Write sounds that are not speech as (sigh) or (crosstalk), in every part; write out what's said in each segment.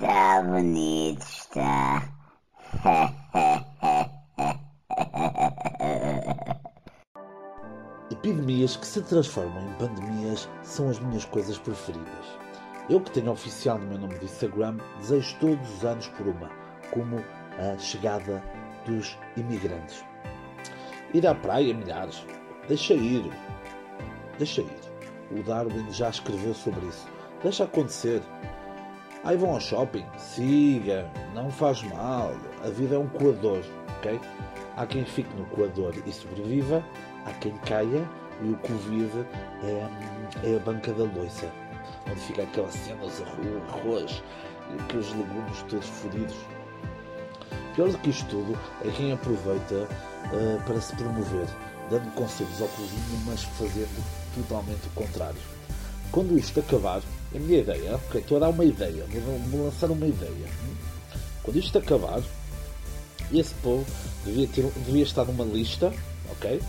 Está bonito, está. (laughs) Epidemias que se transformam em pandemias são as minhas coisas preferidas. Eu que tenho oficial no meu nome de Instagram, desejo todos os anos por uma, como a chegada dos imigrantes. Ir à praia, milhares. Deixa ir. Deixa ir. O Darwin já escreveu sobre isso. Deixa acontecer. Aí vão ao shopping. Siga. Não faz mal. A vida é um coador, ok? Há quem fique no coador e sobreviva. Há quem caia e o Covid é, é a banca da loiça. Onde fica aquela cena de arroz aqueles legumes todos fodidos. Pior do que isto tudo é quem aproveita uh, para se promover, dando conselhos ao povinho, mas fazendo totalmente o contrário. Quando isto acabar, a minha ideia, ok, estou a dar uma ideia, vou, vou lançar uma ideia. Quando isto acabar, esse povo devia, ter, devia estar numa lista, ok?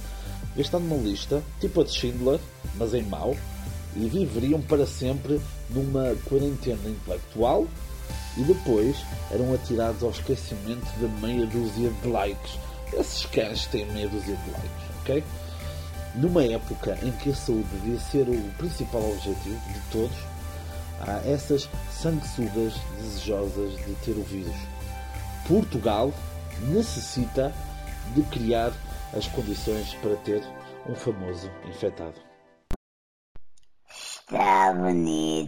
Devia estar numa lista, tipo a de Schindler, mas em mau, e viveriam para sempre numa quarentena intelectual e depois eram atirados ao esquecimento da meia dúzia de likes. Esses cães têm meia dúzia de likes, ok? Numa época em que a saúde devia ser o principal objetivo de todos, há essas sanguessugas desejosas de ter o vírus. Portugal necessita de criar as condições para ter um famoso infectado. Está bonito.